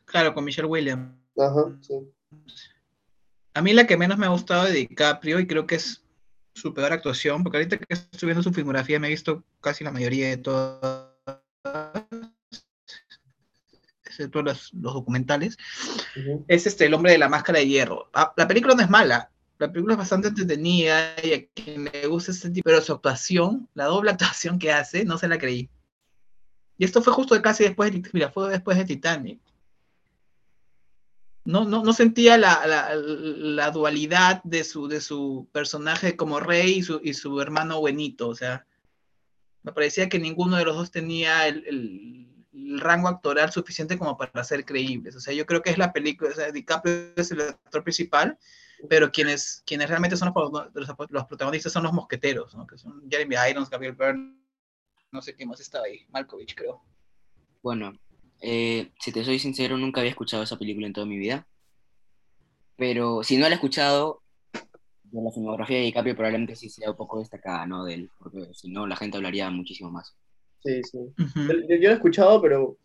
Claro, con Michelle Williams. Ajá, sí. A mí la que menos me ha gustado de DiCaprio, y creo que es su peor actuación, porque ahorita que estoy viendo su filmografía me he visto casi la mayoría de todas, excepto los, los documentales, es este El hombre de la máscara de hierro. Ah, la película no es mala, la película es bastante entretenida y a quien le gusta este tipo, pero su actuación, la doble actuación que hace, no se la creí. Y esto fue justo casi después de, mira, fue después de Titanic. No, no, no sentía la, la, la dualidad de su, de su personaje como rey y su, y su hermano buenito. O sea, me parecía que ninguno de los dos tenía el, el- el rango actoral suficiente como para ser creíbles. O sea, yo creo que es la película, o sea, DiCaprio es el actor principal, pero quienes, quienes realmente son los, los, los protagonistas son los mosqueteros, ¿no? que son Jeremy Irons, Gabriel Byrne, no sé qué más estaba ahí, Malkovich creo. Bueno, eh, si te soy sincero, nunca había escuchado esa película en toda mi vida. Pero si no la he escuchado, de la filmografía de DiCaprio probablemente sí sea un poco destacada, ¿no? De él, porque si no, la gente hablaría muchísimo más. Sí, sí. Ujú. Yo, yo- yo lo he escuchado, pero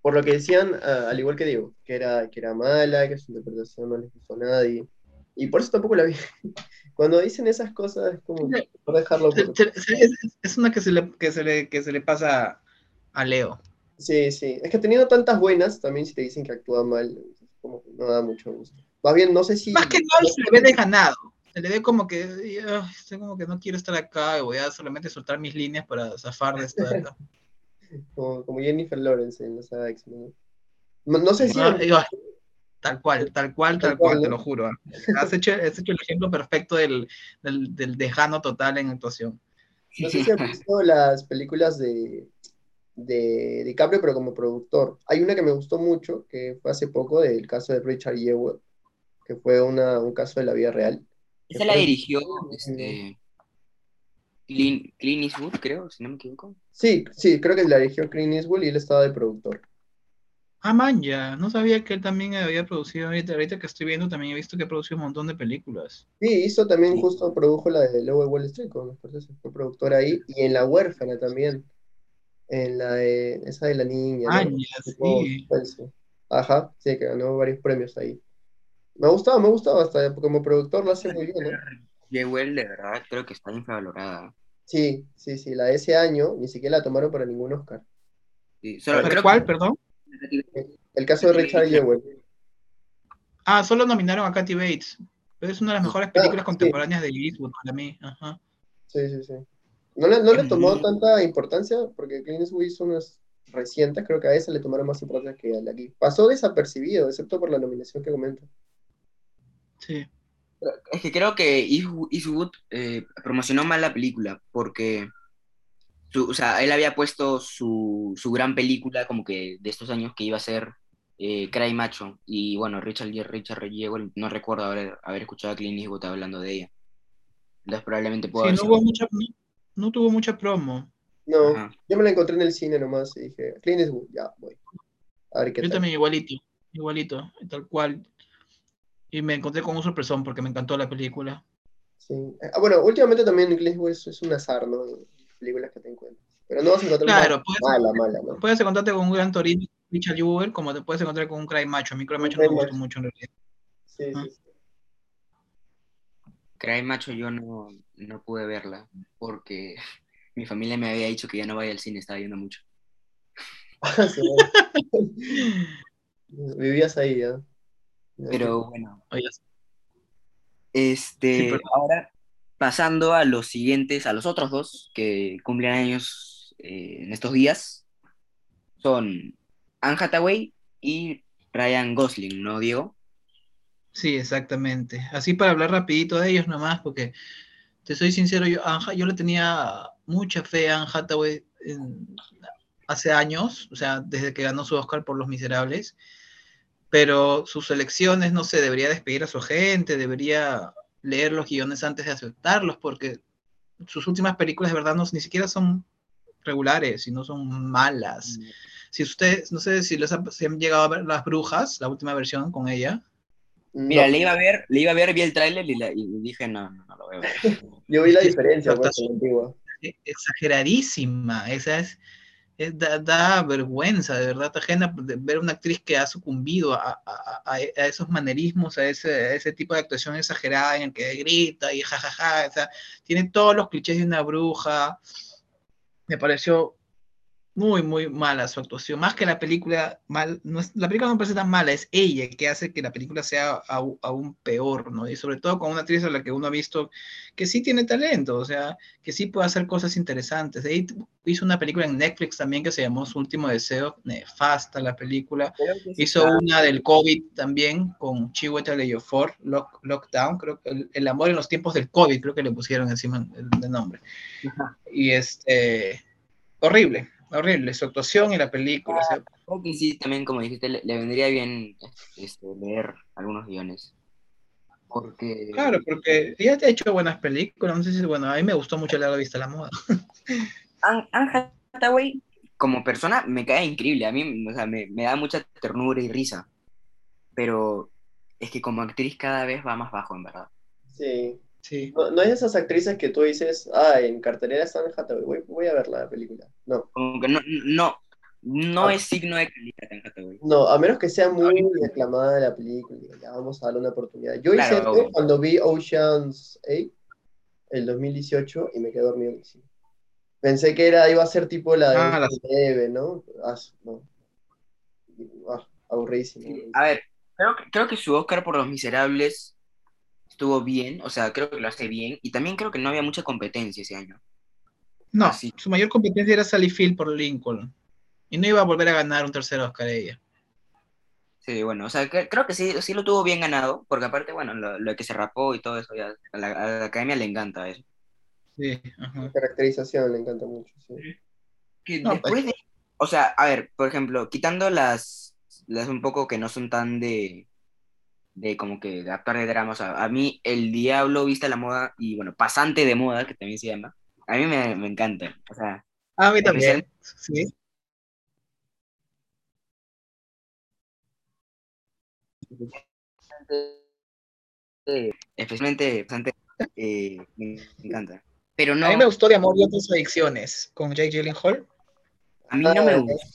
por lo que decían, ah, al igual que digo, que era, que era mala, que su interpretación no les gustó a nadie. Y por eso tampoco la vi. Cuando dicen esas cosas, es como por dejarlo por... Es, una que se, le, que, se le, que se le pasa a Leo. Sí, sí. Es que teniendo tantas buenas, también si te dicen que actúa mal, como que no da mucho gusto. Más bien, no sé si... Más que nada se le ve desganado. Se le ve como que, "Ay, estoy como que no quiero estar acá y voy a solamente soltar mis líneas para zafar de esto de acá. Como, como Jennifer Lawrence en los X-Men. ¿no? No, no sé si... Ah, tal cual, tal cual, tal Tal cual, cual, te lo juro. ah. Has hecho, has hecho el ejemplo perfecto del, del, del desgano total en actuación. No sé si has visto las películas de, de DiCaprio, pero como productor. Hay una que me gustó mucho, que fue hace poco, del caso de Richard Jewell, que fue una, un caso de la vida real. Esa la dirigió este, Clint, Clint Eastwood, creo, si no me equivoco. Sí, sí, creo que la dirigió Clint Eastwood y él estaba de productor. Ah, man, ya, no sabía que él también había producido, ahorita, ahorita que estoy viendo también he visto que ha producido un montón de películas. Sí, hizo también, Sí. justo produjo la de Lobo de Wall Street con Scorsese, fue productor ahí, y en La Huérfana también, en la de, esa de la niña, ¿no? Ah, ya, Tipo sí. Ajá, sí, que ganó varios premios ahí. Me gustaba, me gustaba, hasta como productor lo hace muy bien, ¿no? Jewel, de verdad, creo que está infravalorada. Sí, sí, sí, la de ese año ni siquiera la tomaron para ningún Oscar. Sí, solo- ¿Pero creo cuál, que- perdón? El caso de Richard Jewell. Ah, solo nominaron a Kathy Bates. Pero es una de las mejores Ah, películas sí. contemporáneas de Eastwood para mí. Ajá. Sí, sí, sí. No le, no le tomó Ujú. tanta importancia porque Clint Eastwood hizo unas recientes, creo que a esa le tomaron más importancia que a la aquí. Pasó desapercibido, excepto por la nominación que comento. Sí. Es que creo que Eastwood, Eastwood, eh, promocionó mal la película porque, su- o sea, él había puesto su, su gran película como que de estos años que iba a ser eh, Cry Macho y bueno, Richard, Richard Jewell, no recuerdo haber, haber escuchado a Clint Eastwood hablando de ella. Entonces probablemente pudo Sí, haber no sido- hubo mucha, no, no tuvo mucha promo. No, Ajá. yo me la encontré en el cine nomás y dije, Clint Eastwood, ya, voy. A ver qué Yo tal. también igualito, igualito, tal cual. Y me encontré con un sorpresón porque me encantó la película. Sí. Ah, bueno, últimamente también Clint Eastwood es, es un azar, ¿no? Películas que te encuentras. Pero no vas a encontrar Claro, una puedes, mala, mala, ¿no? puedes encontrarte con un gran Torino, Richard Jewell, como te puedes encontrar con un Cry Macho. A mí Cry Macho no me gustó mucho en realidad. Sí, Ah. sí, sí. Cry Macho yo no, no pude verla porque mi familia me había dicho que ya no vaya al cine, estaba viendo mucho. Ah. Vivías ahí, ¿ya? Pero bueno, Oye, Este, Sí, pero- ahora pasando a los siguientes, a los otros dos que cumplen años eh, en estos días son Anne Hathaway y Ryan Gosling, ¿no, Diego? Sí, exactamente. Así para hablar rapidito de ellos nomás, porque te soy sincero, yo, yo le tenía mucha fe a Anne Hathaway hace años, o sea, desde que ganó su Oscar por Los Miserables, pero sus elecciones, no sé, debería despedir a su agente, debería leer los guiones antes de aceptarlos, porque sus últimas películas de verdad no, ni siquiera son regulares, sino son malas. Mm. Si ustedes, no sé si les han, llegado a ver Las Brujas, la última versión con ella. Mira, le iba a ver, le iba a ver, vi el tráiler y, dije, no, no, no, lo veo. Yo vi la diferencia la antigua. Exageradísima, esa es, da, vergüenza, de verdad, ajena ver una actriz que ha sucumbido a, a, esos manerismos, a ese, ese, tipo de actuación exagerada en el que grita y jajaja, o sea, tiene todos los clichés de una bruja. Me pareció muy, muy mala su actuación. Más que la película, mal, no es, la película no parece tan mala, es ella que hace que la película sea aún peor, ¿no? Y sobre todo con una actriz a la que uno ha visto que sí tiene talento, o sea, que sí puede hacer cosas interesantes. De ahí hizo una película en Netflix también que se llamó Su Último Deseo, nefasta la película. Hizo una del COVID también con Chiwetel Ejiofor, Lock, Lockdown, creo que el, amor en los tiempos del COVID, creo que le pusieron encima el, nombre. Y este, horrible horrible, su actuación y la película. creo que sí, también como dijiste, le, vendría bien este, leer algunos guiones. Porque... Claro, porque ella te ha hecho buenas películas, no sé si, bueno, a mí me gustó mucho la vista la moda. Anne Hathaway, como persona, me cae increíble, a mí o sea, me, me da mucha ternura y risa, pero es que como actriz cada vez va más bajo, en verdad. Sí. Sí. No, no, es esas actrices que tú dices, ah, en cartelera están en Hathaway, voy, voy, a ver la película. No. Como que no, no, no ah. es signo de calidad en Hathaway. No, a menos que sea muy aclamada la película, ya vamos a darle una oportunidad. Yo hice esto cuando vi Ocean's 8, el 2018, y me quedé dormido. Pensé que era, iba a ser tipo la de ah, la... ¿no? Ah, no. Ah, aburrísimo. A ver, creo que, creo que su Oscar por Los Miserables estuvo bien, o sea, creo que lo hace bien, y también creo que no había mucha competencia ese año. No, su mayor competencia era Sally Field por Lincoln, y no iba a volver a ganar un tercer Oscar ella. Sí, bueno, o sea, creo que sí, sí lo tuvo bien ganado, porque aparte, bueno, lo, que se rapó y todo eso, ya, a, la, academia le encanta eso. Sí, ajá. La caracterización le encanta mucho, sí. después pues de, o sea, a ver, por ejemplo, quitando las, las un poco que no son tan de, de como que de actuar de drama. O sea, a mí El Diablo vista la moda y bueno, Pasante de moda, que también se llama, a mí me, me encanta. O sea, a mí también, sí. Especialmente, bastante, eh, me encanta. Pero no... A mí me gustó de amor y otras adicciones con Jake Gyllenhaal. A mí no me gustó.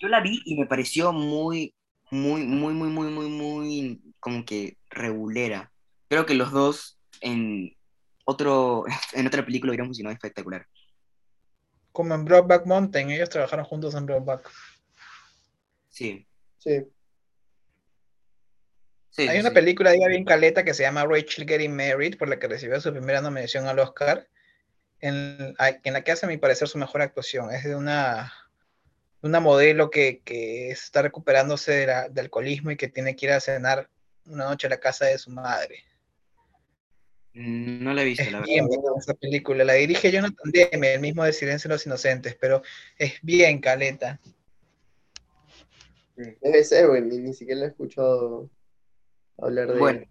Yo la vi y me pareció muy, muy, muy, muy, muy, muy, muy como que regulera. Creo que los dos en otro en otra película hubieran funcionado espectacular. Como en Brokeback Mountain, ellos trabajaron juntos en Brokeback. Sí. Sí. Hay una película ahí bien caleta que se llama Rachel Getting Married, por la que recibió su primera nominación al Oscar, en, en la que hace, a mi parecer, su mejor actuación. Es de una una modelo que, está recuperándose del alcoholismo y que tiene que ir a cenar una noche a la casa de su madre. Mm, no la he visto, la verdad. esa película. La dirige Jonathan Demme, el mismo de Silencio de los Inocentes, pero es bien caleta. Debe ser, güey, ni, siquiera he escuchado hablar de bueno,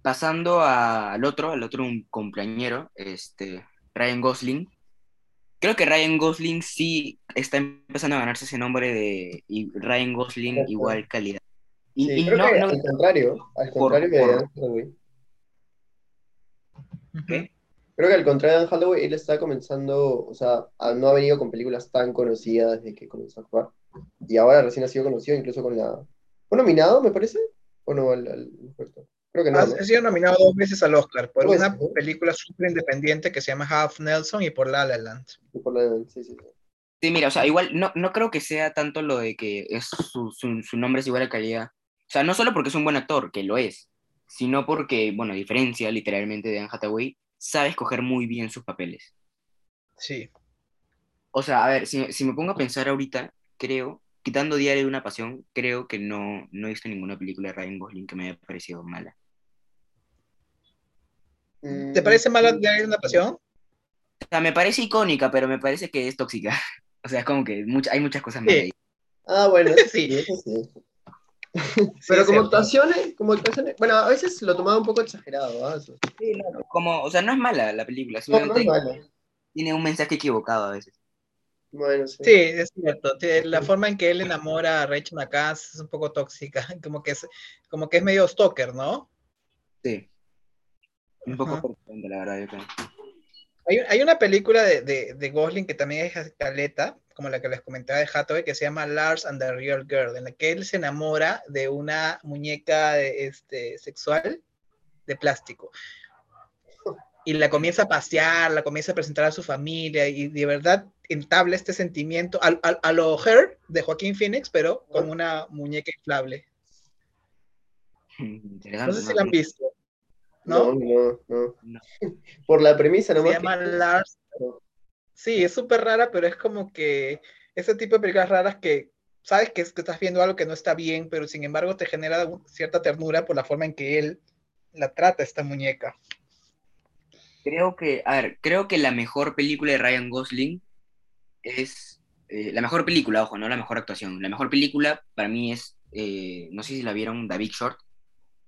Pasando al otro, al otro un compañero, este, Ryan Gosling, Creo que Ryan Gosling sí está empezando a ganarse ese nombre de Ryan Gosling igual calidad. Y, creo que al contrario, al contrario de Hathaway. Creo que al contrario de Hathaway, él está comenzando, o sea, no ha venido con películas tan conocidas desde que comenzó a jugar. Y ahora recién ha sido conocido incluso con la... ¿Fue nominado, me parece? ¿O no al, al Creo que no. Ha, sido nominado dos veces al Oscar por una película súper independiente que se llama Half Nelson y por La La Land. por La La Land, sí, sí, sí. Sí, mira, o sea, igual no, no creo que sea tanto lo de que es su, su, su, nombre es igual a calidad. O sea, no solo porque es un buen actor, que lo es, sino porque, bueno, a diferencia literalmente de Anne Hathaway, sabe escoger muy bien sus papeles. Sí. O sea, a ver, si, si me pongo a pensar ahorita, creo, quitando Diario de una Pasión, creo que no, no he visto ninguna película de Ryan Gosling que me haya parecido mala. ¿Te parece mala Diario de una Pasión? O sea, me parece icónica, pero me parece que es tóxica. O sea, es como que mucha- hay muchas cosas malas ahí. Ah, bueno, eso Sí. eso sí. Pero como actuaciones, como actuaciones, bueno, a veces lo tomaba un poco exagerado, ¿ah? Sí, no, como, o sea, no es mala la película, No, no simplemente es malo. tiene un mensaje equivocado a veces. Bueno, sí. Sí, es cierto. La forma en que él enamora a Rachel McCass es un poco tóxica, como que es, como que es medio stalker, ¿no? Sí. Un poco preocupante, la verdad, yo creo. Hay, hay una película de, de, de Gosling que también es escaleta, como la que les comentaba de Hathaway, que se llama Lars and the Real Girl, en la que él se enamora de una muñeca de- este, sexual de plástico. Y la comienza a pasear, la comienza a presentar a su familia, y de verdad entabla este sentimiento al- al- a, lo Her de Joaquín Phoenix, pero con una muñeca inflable. No sé si la han visto. No, ¿No? no, no. No. Por la premisa Se nomás. llama que- Lars. Sí, es súper rara, pero es como que ese tipo de películas raras que sabes que, es- que estás viendo algo que no está bien, pero sin embargo te genera cierta ternura por la forma en que él la trata, esta muñeca. Creo que, a ver, creo que la mejor película de Ryan Gosling es, eh, la mejor película, ojo, no la mejor actuación. La mejor película para mí es, eh, no sé si la vieron, Big Short,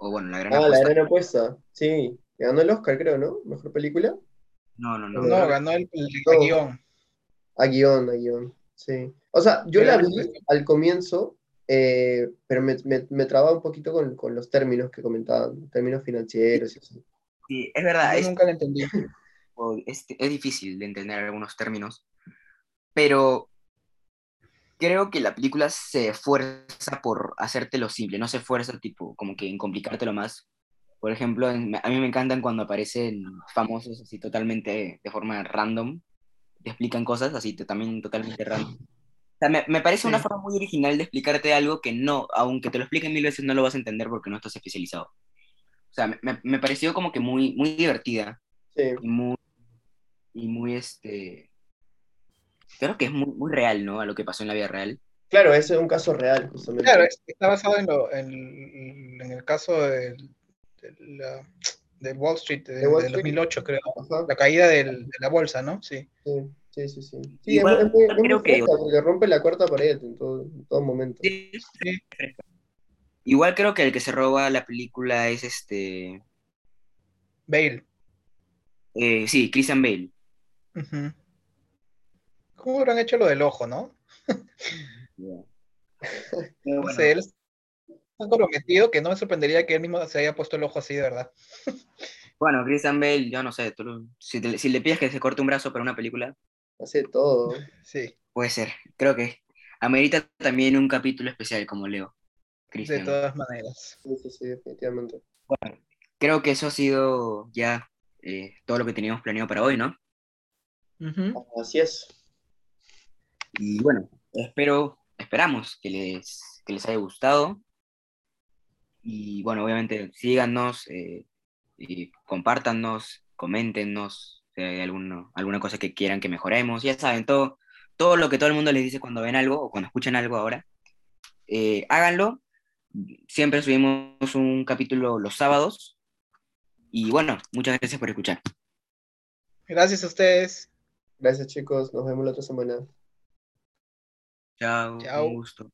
o bueno, La Gran Ah, la Apuesta. gran apuesta. Sí, ganó el Oscar, creo, ¿no? Mejor película. No, no, no. No, No, ganó el, el No. guion. A guion, a guion. Sí. O sea, yo la vi al comienzo, eh, pero me, me, me trababa un poquito con, con los términos que comentaban, términos financieros y así. Sí, es verdad, Yo es, nunca la entendí. es, es difícil de entender algunos términos, pero creo que la película se esfuerza por hacértelo simple, no se esfuerza tipo como que en complicártelo más. Por ejemplo, en- a mí me encantan cuando aparecen famosos así totalmente de forma random, te explican cosas así también totalmente random. O sea, me, me parece una Sí. forma muy original de explicarte algo que no, aunque te lo expliquen mil veces, no lo vas a entender porque no estás especializado. O sea, me, me- me pareció como que muy, muy divertida Sí, y muy, y muy este, creo que es muy, muy real, ¿no? A lo que pasó en la vida real. claro, ese es un caso real, justamente. Claro, es- está basado en, lo, en, en el caso del- de, la- de Wall Street de, De Wall de Street. 2008, creo. Ajá, La caída del- de la bolsa, ¿no? Sí. sí, sí, sí. Sí, Sí, es, Igual es muy, es muy creo que- porque rompe la cuarta pared en todo, en todo momento. Sí, sí. Igual creo que el que se roba la película es este, Bale. eh, sí, Christian Bale. Ujú. ¿Cómo habrán hecho lo del ojo, no? No bueno, sé, él es tan comprometido que no me sorprendería que él mismo se haya puesto el ojo así de verdad. bueno, Christian Bale, yo no sé, tú lo- si, te- si le pides que se corte un brazo para una película, Hace todo. Sí, puede ser. Creo que amerita también un capítulo especial como Leo. de todas maneras. Sí, sí, sí, definitivamente. Creo que eso ha sido ya eh, todo lo que teníamos planeado para hoy, ¿no? Ujú. Así es. Y bueno, espero, esperamos que les, que les haya gustado. Y bueno, obviamente síganos, eh, y compártanos, coméntenos si hay alguna cosa que quieran que mejoremos. Ya saben, todo, todo lo que todo el mundo les dice cuando ven algo o cuando escuchan algo ahora, eh, háganlo. Siempre subimos un capítulo los sábados. Y bueno, muchas gracias por escuchar. Gracias a ustedes. Gracias, chicos. Nos vemos la otra semana. Chao, Chao. un gusto.